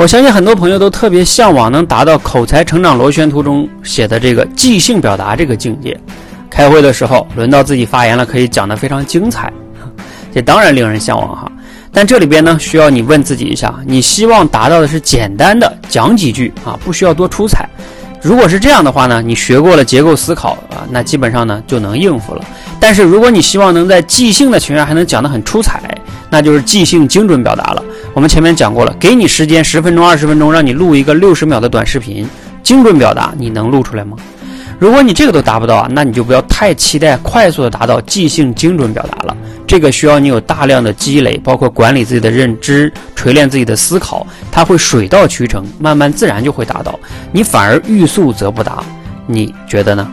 我相信很多朋友都特别向往能达到口才成长螺旋图中写的这个即兴表达这个境界。开会的时候，轮到自己发言了，可以讲得非常精彩，这当然令人向往哈。但这里边呢，需要你问自己一下：你希望达到的是简单的讲几句啊，不需要多出彩。如果是这样的话呢，你学过了结构思考啊，那基本上呢就能应付了。但是如果你希望能在即兴的情况下还能讲得很出彩，那就是即兴精准表达了。我们前面讲过了，给你时间十分钟、二十分钟，让你录一个六十秒的短视频，精准表达，你能录出来吗？如果你这个都达不到啊，那你就不要太期待快速的达到即兴精准表达了。这个需要你有大量的积累，包括管理自己的认知、锤炼自己的思考，它会水到渠成，慢慢自然就会达到。你反而欲速则不达，你觉得呢？